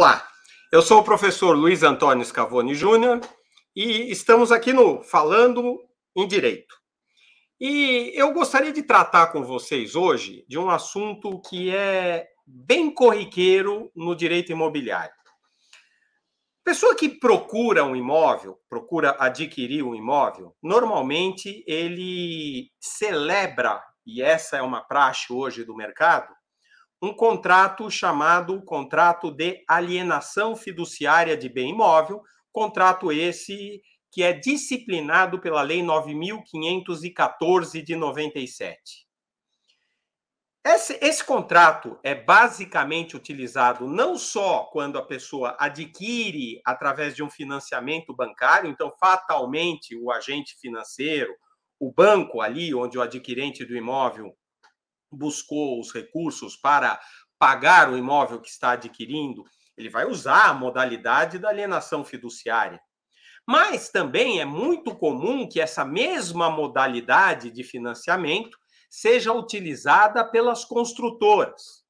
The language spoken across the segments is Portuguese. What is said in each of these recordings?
Olá, eu sou o professor Luiz Antônio Scavone Júnior e estamos aqui no Falando em Direito. E eu gostaria de tratar com vocês hoje de um assunto que é bem corriqueiro no direito imobiliário. Pessoa que procura um imóvel, procura adquirir um imóvel, normalmente ele celebra, e essa é uma praxe hoje do mercado, um contrato chamado contrato de alienação fiduciária de bem imóvel, contrato esse que é disciplinado pela Lei 9514 de 97. Esse, esse, contrato é basicamente utilizado não só quando a pessoa adquire através de um financiamento bancário, então, fatalmente, o agente financeiro, o banco ali onde o adquirente do imóvel buscou os recursos para pagar o imóvel que está adquirindo, ele vai usar a modalidade da alienação fiduciária. Mas também é muito comum que essa mesma modalidade de financiamento seja utilizada pelas construtoras,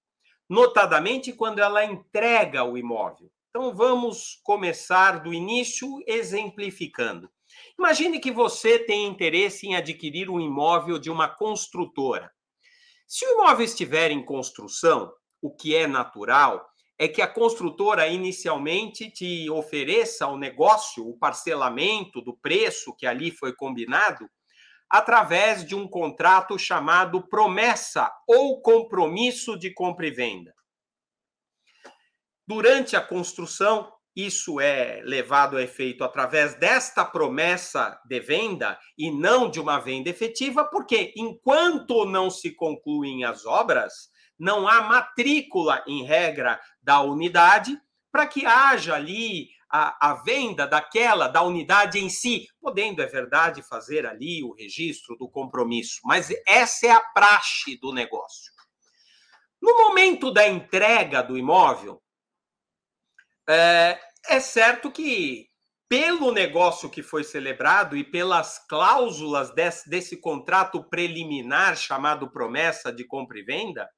notadamente quando ela entrega o imóvel. Então vamos começar do início exemplificando. Imagine que você tem interesse em adquirir um imóvel de uma construtora. Se o imóvel estiver em construção, o que é natural é que a construtora inicialmente te ofereça o negócio, o parcelamento do preço que ali foi combinado, através de um contrato chamado promessa ou compromisso de compra e venda. Durante a construção, isso é levado a efeito através desta promessa de venda e não de uma venda efetiva, porque enquanto não se concluem as obras, não há matrícula, em regra, da unidade, para que haja ali a, a, venda daquela, da unidade em si, podendo, é verdade, fazer ali o registro do compromisso. Mas essa é a praxe do negócio. No momento da entrega do imóvel, é, é certo que, pelo negócio que foi celebrado e pelas cláusulas desse, desse contrato preliminar chamado promessa de compra e venda,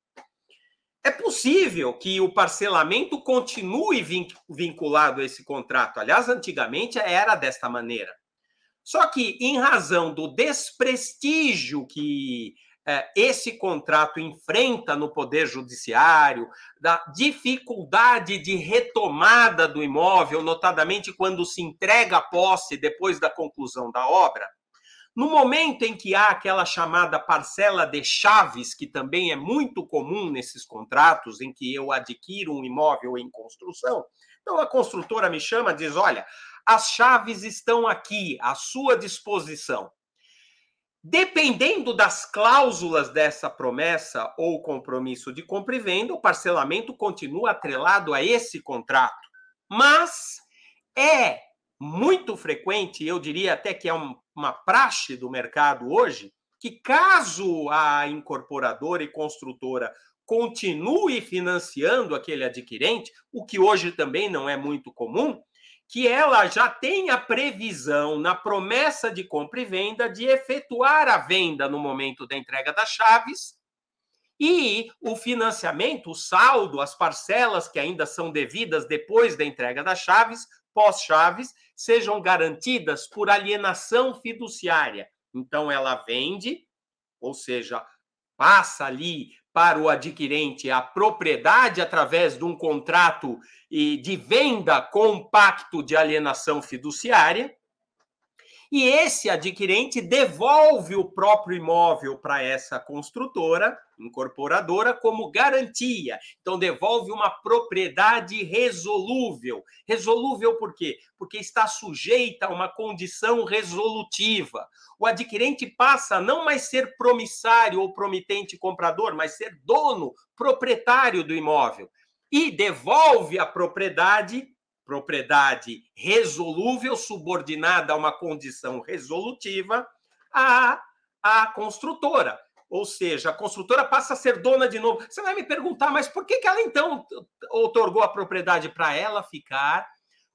é possível que o parcelamento continue vinculado a esse contrato. Aliás, antigamente era desta maneira. Só que, em razão do desprestígio que esse contrato enfrenta no Poder Judiciário, da dificuldade de retomada do imóvel, notadamente quando se entrega a posse depois da conclusão da obra, no momento em que há aquela chamada parcela de chaves, que também é muito comum nesses contratos em que eu adquiro um imóvel em construção, então a construtora me chama e diz: olha, as chaves estão aqui, à sua disposição. Dependendo das cláusulas dessa promessa ou compromisso de compra e venda, o parcelamento continua atrelado a esse contrato. Mas é muito frequente, eu diria até que é um, uma praxe do mercado hoje, que caso a incorporadora e construtora continue financiando aquele adquirente, o que hoje também não é muito comum, que ela já tem a previsão na promessa de compra e venda de efetuar a venda no momento da entrega das chaves e o financiamento, o saldo, as parcelas que ainda são devidas depois da entrega das chaves, pós-chaves, sejam garantidas por alienação fiduciária. Então ela vende, ou seja, passa ali para o adquirente a propriedade através de um contrato de venda com pacto de alienação fiduciária. E esse adquirente devolve o próprio imóvel para essa construtora, incorporadora, como garantia. Então, devolve uma propriedade resolúvel. Resolúvel por quê? Porque está sujeita a uma condição resolutiva. O adquirente passa a não mais ser promissário ou promitente comprador, mas ser dono, proprietário do imóvel. E devolve a propriedade propriedade resolúvel subordinada a uma condição resolutiva à, à construtora. Ou seja, a construtora passa a ser dona de novo. Você vai me perguntar, mas por que, que ela então otorgou a propriedade para ela ficar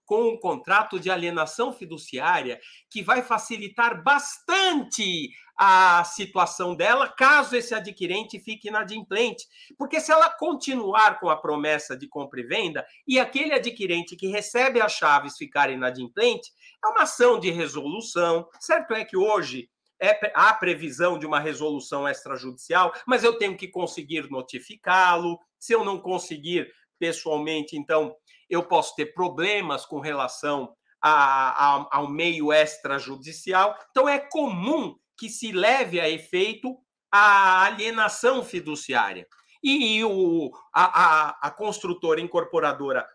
com um contrato de alienação fiduciária que vai facilitar bastante a situação dela caso esse adquirente fique inadimplente. Porque se ela continuar com a promessa de compra e venda e aquele adquirente que recebe as chaves ficar inadimplente, é uma ação de resolução. Certo é que hoje é, há previsão de uma resolução extrajudicial, mas eu tenho que conseguir notificá-lo. Se eu não conseguir pessoalmente, então eu posso ter problemas com relação a, a, ao meio extrajudicial. Então, é comum que se leve a efeito a alienação fiduciária. E o, a, a, a construtora incorporadora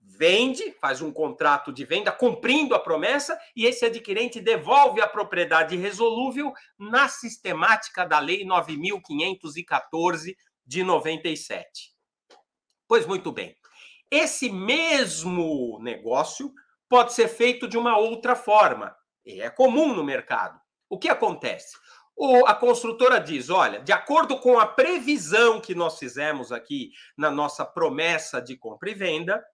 vende, faz um contrato de venda cumprindo a promessa e esse adquirente devolve a propriedade resolúvel na sistemática da Lei 9514 de 97. Pois muito bem. Esse mesmo negócio pode ser feito de uma outra forma, e é comum no mercado. O que acontece? O, a construtora diz: olha, de acordo com a previsão que nós fizemos aqui na nossa promessa de compra e venda,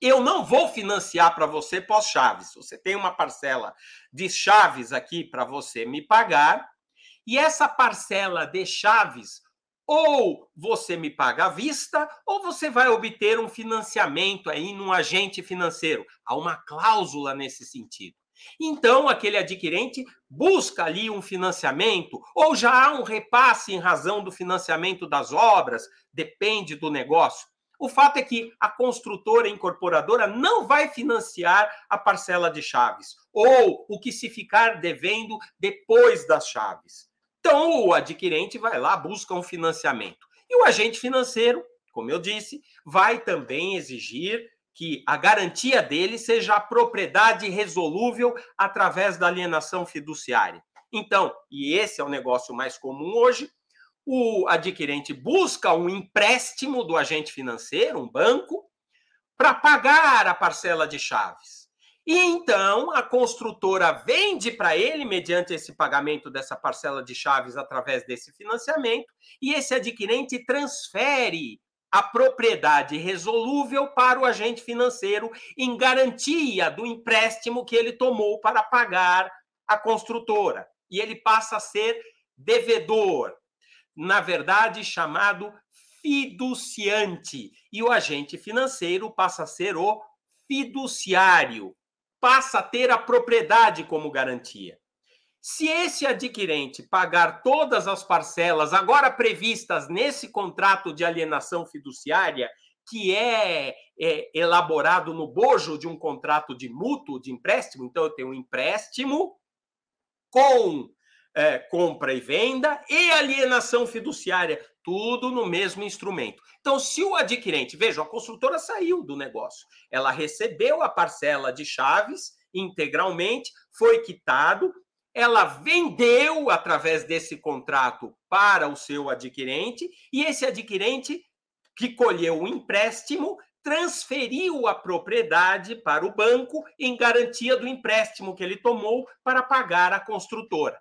eu não vou financiar para você pós-chaves. Você tem uma parcela de chaves aqui para você me pagar, e essa parcela de chaves ou você me paga à vista, ou você vai obter um financiamento aí num agente financeiro. Há uma cláusula nesse sentido. Então, aquele adquirente busca ali um financiamento, ou já há um repasse em razão do financiamento das obras, depende do negócio. O fato é que a construtora incorporadora não vai financiar a parcela de chaves, ou o que se ficar devendo depois das chaves. Então, o adquirente vai lá, busca um financiamento. E o agente financeiro, como eu disse, vai também exigir que a garantia dele seja a propriedade resolúvel através da alienação fiduciária. Então, e esse é o negócio mais comum hoje, o adquirente busca um empréstimo do agente financeiro, um banco, para pagar a parcela de chaves. E então a construtora vende para ele, mediante esse pagamento dessa parcela de chaves através desse financiamento, e esse adquirente transfere a propriedade resolúvel para o agente financeiro em garantia do empréstimo que ele tomou para pagar a construtora. E ele passa a ser devedor, na verdade chamado fiduciante, e o agente financeiro passa a ser o fiduciário passa a ter a propriedade como garantia. Se esse adquirente pagar todas as parcelas agora previstas nesse contrato de alienação fiduciária, que é, é, elaborado no bojo de um contrato de mútuo, de empréstimo, então eu tenho um empréstimo com é, compra e venda e alienação fiduciária, tudo no mesmo instrumento. Então, se o adquirente, veja, a construtora saiu do negócio, ela recebeu a parcela de chaves integralmente, foi quitado, ela vendeu através desse contrato para o seu adquirente e esse adquirente que colheu o empréstimo transferiu a propriedade para o banco em garantia do empréstimo que ele tomou para pagar a construtora.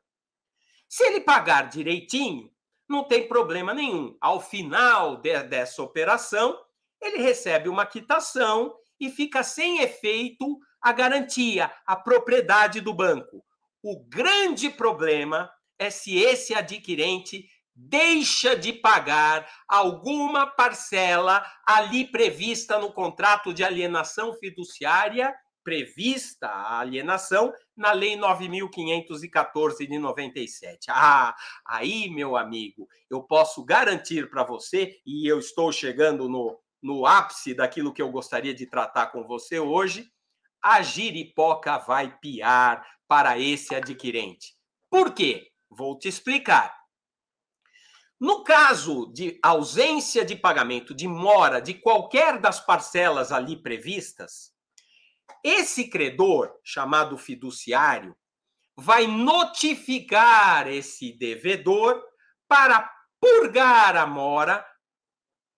Se ele pagar direitinho, não tem problema nenhum. Ao final de, dessa operação, ele recebe uma quitação e fica sem efeito a garantia, a propriedade do banco. O grande problema é se esse adquirente deixa de pagar alguma parcela ali prevista no contrato de alienação fiduciária prevista a alienação na Lei 9.514 de 97. Ah, aí, meu amigo, eu posso garantir para você, e eu estou chegando no, no ápice daquilo que eu gostaria de tratar com você hoje, a giripoca vai piar para esse adquirente. Por quê? Vou te explicar. No caso de ausência de pagamento, de mora de qualquer das parcelas ali previstas, esse credor, chamado fiduciário, vai notificar esse devedor para purgar a mora,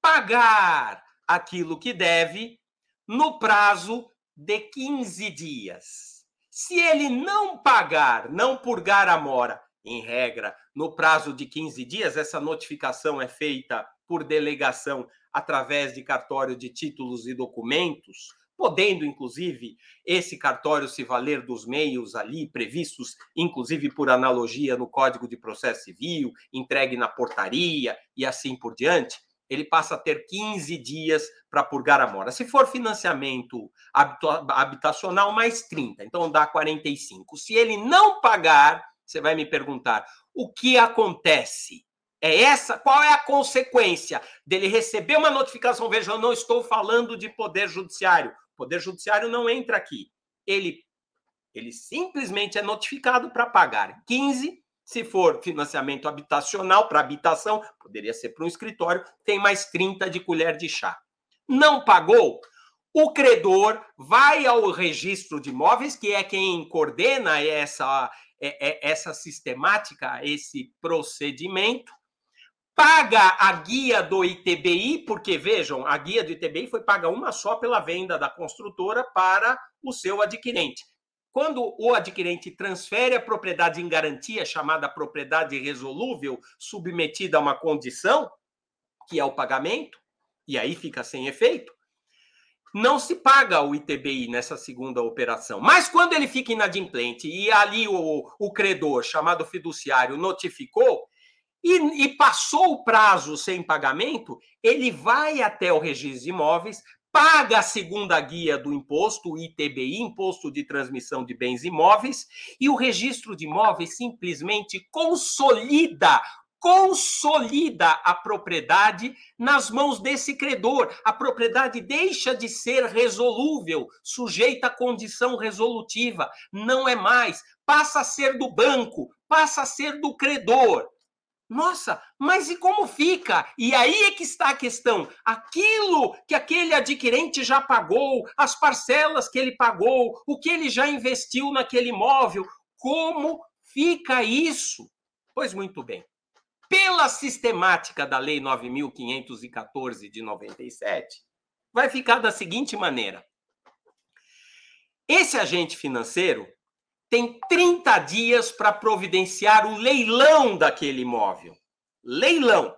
pagar aquilo que deve no prazo de 15 dias. Se ele não pagar, não purgar a mora, em regra, no prazo de 15 dias, essa notificação é feita por delegação através de cartório de títulos e documentos, podendo, inclusive, esse cartório se valer dos meios ali previstos, inclusive por analogia no Código de Processo Civil, entregue na portaria e assim por diante, ele passa a ter 15 dias para purgar a mora. Se for financiamento habitacional, mais 30, então dá 45. Se ele não pagar, você vai me perguntar, o que acontece? É essa? Qual é a consequência dele receber uma notificação? Veja, eu não estou falando de poder judiciário. O poder judiciário não entra aqui. Ele, ele simplesmente é notificado para pagar 15. Se for financiamento habitacional para habitação, poderia ser para um escritório, tem mais 30 de colher de chá. Não pagou? O credor vai ao registro de imóveis, que é quem coordena essa, é, é, essa sistemática, esse procedimento, paga a guia do ITBI, porque vejam, a guia do ITBI foi paga uma só pela venda da construtora para o seu adquirente. Quando o adquirente transfere a propriedade em garantia, chamada propriedade resolúvel, submetida a uma condição, que é o pagamento, e aí fica sem efeito, não se paga o ITBI nessa segunda operação. Mas quando ele fica inadimplente e ali o, o credor, chamado fiduciário, notificou, e, e passou o prazo sem pagamento, ele vai até o registro de imóveis, paga a segunda guia do imposto, o ITBI, Imposto de Transmissão de Bens Imóveis, e o registro de imóveis simplesmente consolida consolida a propriedade nas mãos desse credor. A propriedade deixa de ser resolúvel, sujeita à condição resolutiva, não é mais, passa a ser do banco, passa a ser do credor. Nossa, mas e como fica? E aí é que está a questão. Aquilo que aquele adquirente já pagou, as parcelas que ele pagou, o que ele já investiu naquele imóvel, como fica isso? Pois muito bem. Pela sistemática da Lei 9514 de 97, vai ficar da seguinte maneira: esse agente financeiro tem 30 dias para providenciar o leilão daquele imóvel. Leilão.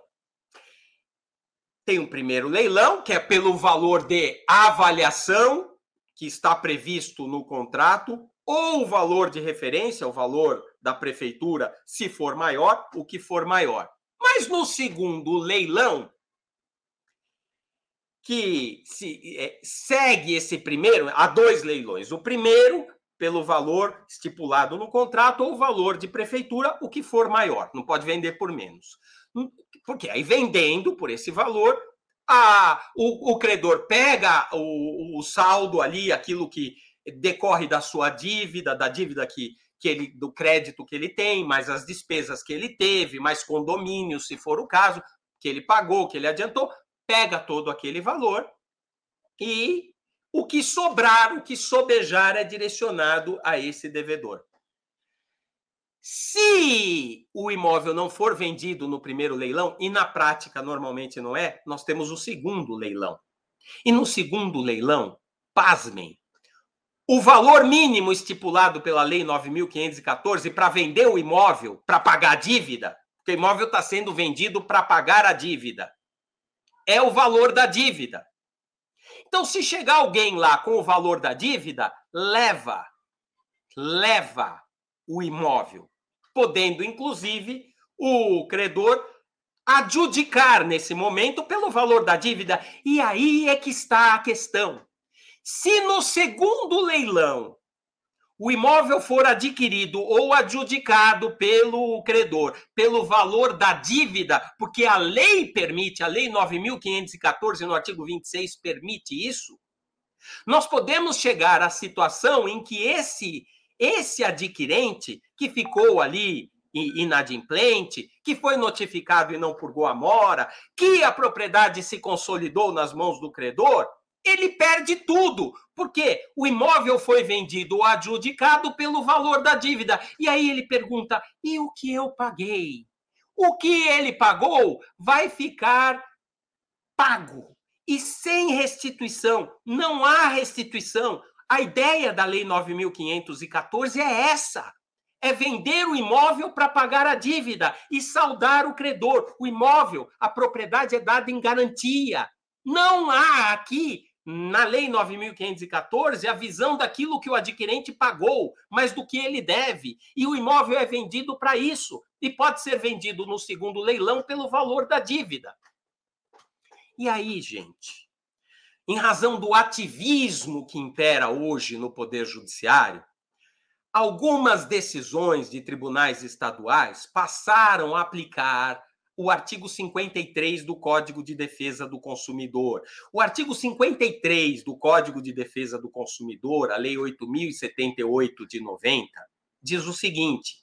Tem um primeiro leilão, que é pelo valor de avaliação, que está previsto no contrato, ou o valor de referência, o valor da prefeitura, se for maior, o que for maior. Mas no segundo leilão, que se, é, segue esse primeiro, há dois leilões. O primeiro pelo valor estipulado no contrato ou valor de prefeitura, o que for maior. Não pode vender por menos. Porque aí vendendo por esse valor, a, o, o credor pega o, o, saldo ali, aquilo que decorre da sua dívida, da dívida que, que ele, do crédito que ele tem, mais as despesas que ele teve, mais condomínio, se for o caso, que ele pagou, que ele adiantou, pega todo aquele valor e o que sobrar, o que sobejar é direcionado a esse devedor. Se o imóvel não for vendido no primeiro leilão, e na prática normalmente não é, nós temos o segundo leilão. E no segundo leilão, pasmem, o valor mínimo estipulado pela Lei 9.514 para vender o imóvel, para pagar a dívida, porque o imóvel está sendo vendido para pagar a dívida, é o valor da dívida. Então, se chegar alguém lá com o valor da dívida, leva, leva o imóvel, podendo, inclusive, o credor adjudicar nesse momento pelo valor da dívida. E aí é que está a questão. Se no segundo leilão o imóvel for adquirido ou adjudicado pelo credor pelo valor da dívida, porque a lei permite, a lei 9514 no artigo 26 permite isso, nós podemos chegar à situação em que esse esse adquirente que ficou ali inadimplente, que foi notificado e não purgou a mora, que a propriedade se consolidou nas mãos do credor, ele perde tudo, porque o imóvel foi vendido ou adjudicado pelo valor da dívida. E aí ele pergunta: e o que eu paguei? O que ele pagou vai ficar pago e sem restituição. Não há restituição. A ideia da Lei 9.514 é essa: é vender o imóvel para pagar a dívida e saldar o credor. O imóvel, a propriedade é dada em garantia. Não há aqui na Lei 9.514 a visão daquilo que o adquirente pagou, mas do que ele deve. E o imóvel é vendido para isso. E pode ser vendido no segundo leilão pelo valor da dívida. E aí, gente, em razão do ativismo que impera hoje no Poder Judiciário, algumas decisões de tribunais estaduais passaram a aplicar o artigo 53 do Código de Defesa do Consumidor. O artigo 53 do Código de Defesa do Consumidor, a Lei 8078 de 90, diz o seguinte: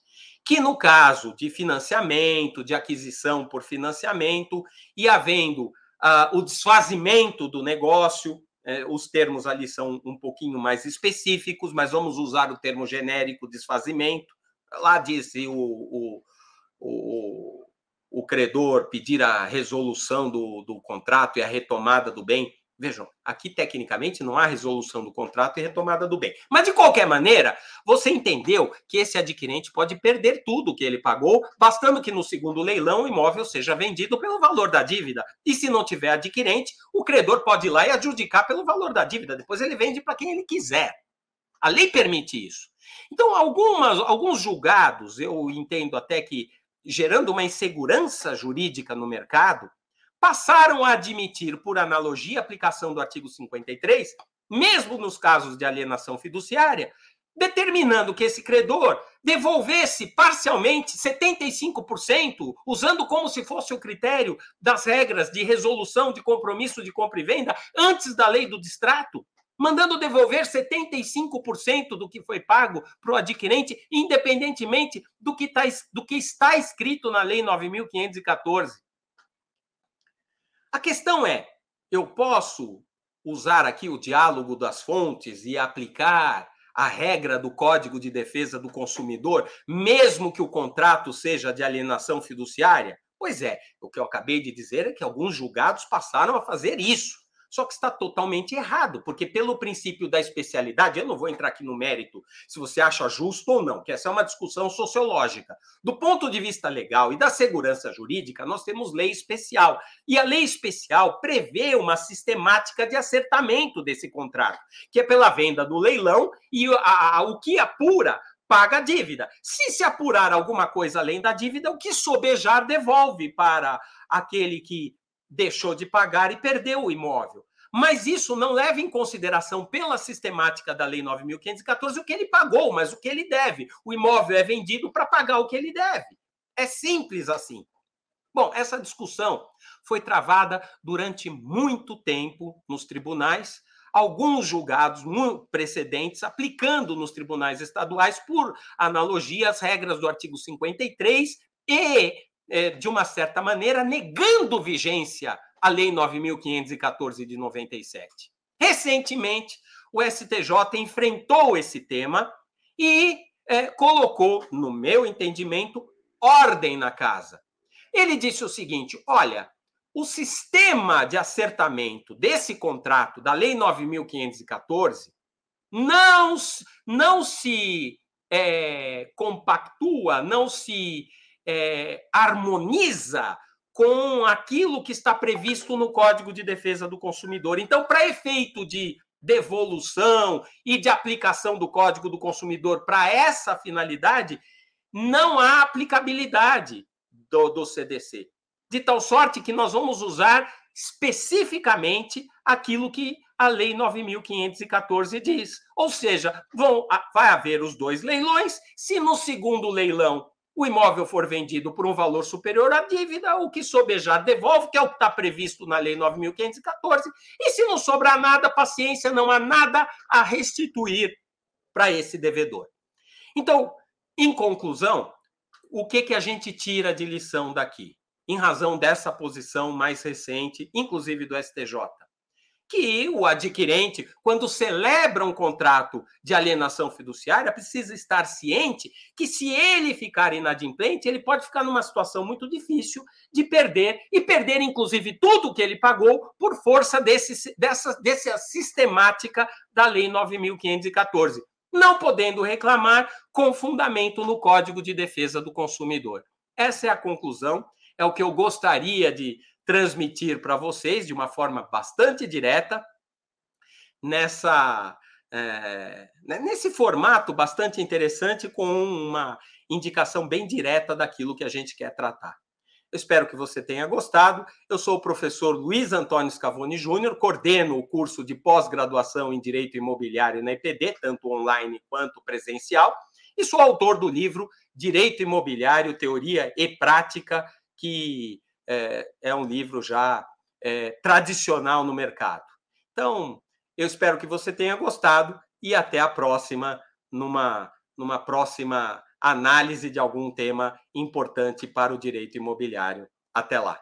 que no caso de financiamento, de aquisição por financiamento, e havendo uh, o desfazimento do negócio, eh, os termos ali são um pouquinho mais específicos, mas vamos usar o termo genérico desfazimento. Lá diz o, o, o o credor pedir a resolução do, do contrato e a retomada do bem. Vejam, aqui tecnicamente não há resolução do contrato e retomada do bem. Mas de qualquer maneira, você entendeu que esse adquirente pode perder tudo que ele pagou, bastando que no segundo leilão o imóvel seja vendido pelo valor da dívida. E se não tiver adquirente, o credor pode ir lá e adjudicar pelo valor da dívida. Depois ele vende para quem ele quiser. A lei permite isso. Então, algumas, alguns julgados, eu entendo até que gerando uma insegurança jurídica no mercado, passaram a admitir, por analogia, a aplicação do artigo 53, mesmo nos casos de alienação fiduciária, determinando que esse credor devolvesse parcialmente 75%, usando como se fosse o critério das regras de resolução de compromisso de compra e venda antes da lei do distrato, mandando devolver 75% do que foi pago para o adquirente, independentemente do que, tá, do que está escrito na Lei 9.514. A questão é: eu posso usar aqui o diálogo das fontes e aplicar a regra do Código de Defesa do Consumidor, mesmo que o contrato seja de alienação fiduciária? Pois é, o que eu acabei de dizer é que alguns julgados passaram a fazer isso. Só que está totalmente errado, porque pelo princípio da especialidade, eu não vou entrar aqui no mérito se você acha justo ou não, que essa é uma discussão sociológica. Do ponto de vista legal e da segurança jurídica, nós temos lei especial. E a lei especial prevê uma sistemática de acertamento desse contrato, que é pela venda do leilão e a, a, o que apura paga a dívida. Se se apurar alguma coisa além da dívida, o que sobejar devolve para aquele que deixou de pagar e perdeu o imóvel. Mas isso não leva em consideração, pela sistemática da Lei 9.514, o que ele pagou, mas o que ele deve. O imóvel é vendido para pagar o que ele deve. É simples assim. Bom, essa discussão foi travada durante muito tempo nos tribunais, alguns julgados precedentes aplicando nos tribunais estaduais, por analogia, as regras do artigo 53 e é, de uma certa maneira, negando vigência à Lei 9.514 de 97. Recentemente, o STJ enfrentou esse tema e é, colocou, no meu entendimento, ordem na casa. Ele disse o seguinte: olha, o sistema de acertamento desse contrato da Lei 9.514 não, não se é, compactua, não se é, harmoniza com aquilo que está previsto no Código de Defesa do Consumidor. Então, para efeito de devolução e de aplicação do Código do Consumidor para essa finalidade, não há aplicabilidade do, do CDC. De tal sorte que nós vamos usar especificamente aquilo que a Lei 9.514 diz. Ou seja, vão, vai haver os dois leilões. Se no segundo leilão o imóvel for vendido por um valor superior à dívida, o que sobejar devolve, que é o que está previsto na Lei 9.514. E se não sobrar nada, paciência, não há nada a restituir para esse devedor. Então, em conclusão, o que, que a gente tira de lição daqui? Em razão dessa posição mais recente, inclusive do STJ que o adquirente, quando celebra um contrato de alienação fiduciária, precisa estar ciente que se ele ficar inadimplente, ele pode ficar numa situação muito difícil de perder e perder inclusive tudo que ele pagou por força desse, dessa, dessa sistemática da lei 9514, não podendo reclamar com fundamento no Código de Defesa do Consumidor. Essa é a conclusão, é o que eu gostaria de transmitir para vocês de uma forma bastante direta. nessa é, nesse formato bastante interessante, com uma indicação bem direta daquilo que a gente quer tratar. Eu espero que você tenha gostado. Eu sou o professor Luiz Antônio Scavone Júnior, coordeno o curso de pós-graduação em Direito Imobiliário na EPD, tanto online quanto presencial, e sou autor do livro Direito Imobiliário, Teoria e Prática, que é, é um livro já é, tradicional no mercado. Então, eu espero que você tenha gostado e até a próxima, numa, numa próxima análise de algum tema importante para o direito imobiliário. Até lá.